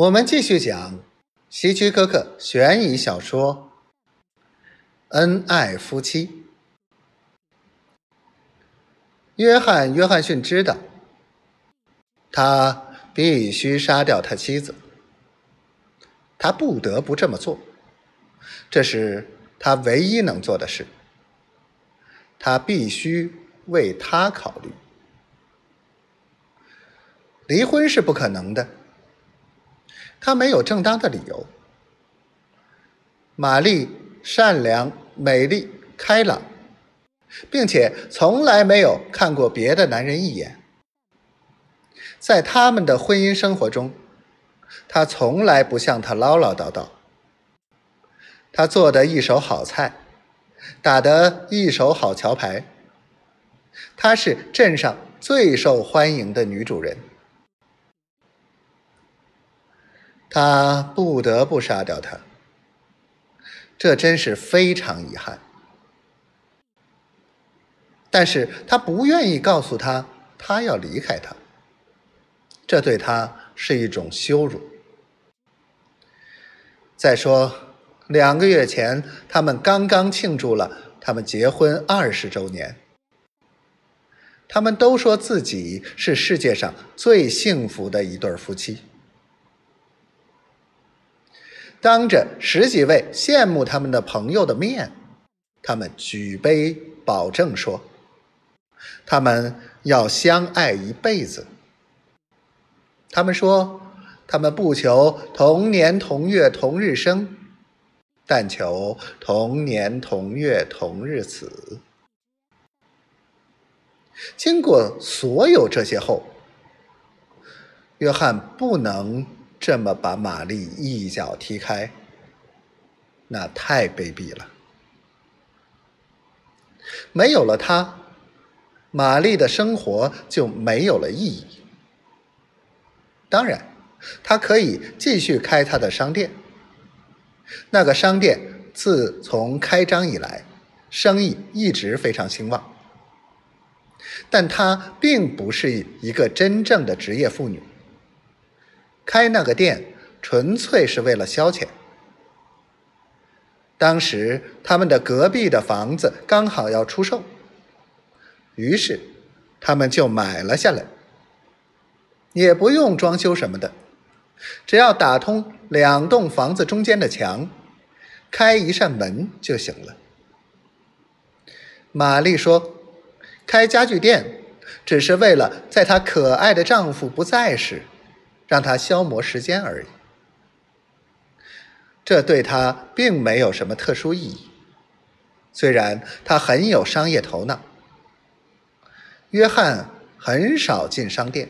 我们继续讲希区柯克悬疑小说《恩爱夫妻》。约翰·约翰逊知道，他必须杀掉他妻子，他不得不这么做，这是他唯一能做的事。他必须为他考虑，离婚是不可能的。他没有正当的理由。玛丽善良、美丽、开朗，并且从来没有看过别的男人一眼。在他们的婚姻生活中，他从来不向她唠唠叨叨。他做的一手好菜，打的一手好桥牌。她是镇上最受欢迎的女主人。他不得不杀掉他，这真是非常遗憾。但是他不愿意告诉他，他要离开他，这对他是一种羞辱。再说，两个月前他们刚刚庆祝了他们结婚二十周年，他们都说自己是世界上最幸福的一对夫妻。当着十几位羡慕他们的朋友的面，他们举杯保证说：“他们要相爱一辈子。”他们说：“他们不求同年同月同日生，但求同年同月同日死。”经过所有这些后，约翰不能。这么把玛丽一脚踢开，那太卑鄙了。没有了他，玛丽的生活就没有了意义。当然，她可以继续开她的商店。那个商店自从开张以来，生意一直非常兴旺。但她并不是一个真正的职业妇女。开那个店纯粹是为了消遣。当时他们的隔壁的房子刚好要出售，于是他们就买了下来，也不用装修什么的，只要打通两栋房子中间的墙，开一扇门就行了。玛丽说：“开家具店只是为了在她可爱的丈夫不在时。”让他消磨时间而已，这对他并没有什么特殊意义。虽然他很有商业头脑，约翰很少进商店，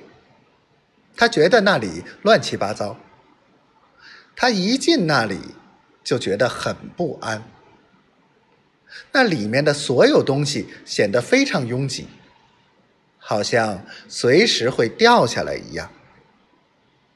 他觉得那里乱七八糟。他一进那里就觉得很不安，那里面的所有东西显得非常拥挤，好像随时会掉下来一样。